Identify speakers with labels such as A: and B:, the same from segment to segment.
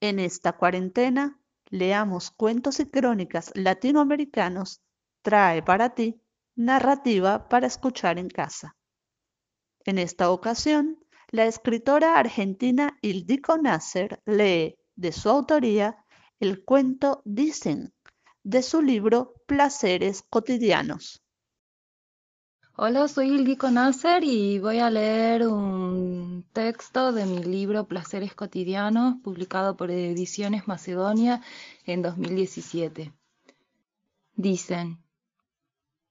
A: En esta cuarentena, leamos cuentos y crónicas latinoamericanos trae para ti narrativa para escuchar en casa. En esta ocasión, la escritora argentina Ildiko Nasser lee de su autoría el cuento Dicen de su libro Placeres cotidianos.
B: Hola, soy Ildiko Nasser y voy a leer un texto de mi libro Placeres cotidianos publicado por Ediciones Macedonia en 2017. Dicen,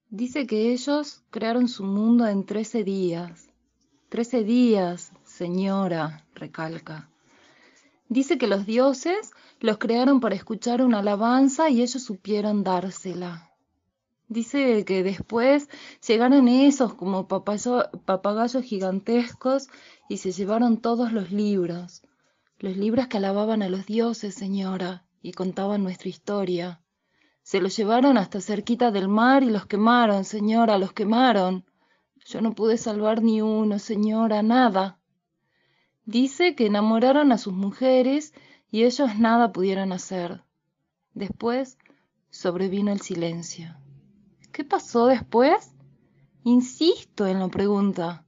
B: dice que ellos crearon su mundo en trece días Trece días, señora, recalca. Dice que los dioses los crearon para escuchar una alabanza y ellos supieron dársela. Dice que después llegaron esos como papagayos gigantescos y se llevaron todos los libros, los libros que alababan a los dioses, señora, y contaban nuestra historia. Se los llevaron hasta cerquita del mar y los quemaron, señora, los quemaron. Yo no pude salvar ni uno, señora, nada. Dice que enamoraron a sus mujeres y ellos nada pudieron hacer. Después sobrevino el silencio. ¿Qué pasó después? Insisto en la pregunta.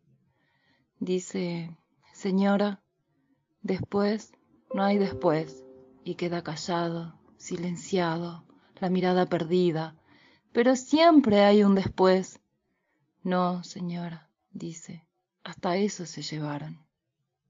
B: Dice, señora, después no hay después, y queda callado, silenciado, la mirada perdida, pero siempre hay un después, no, señora, dice, hasta eso se llevaron.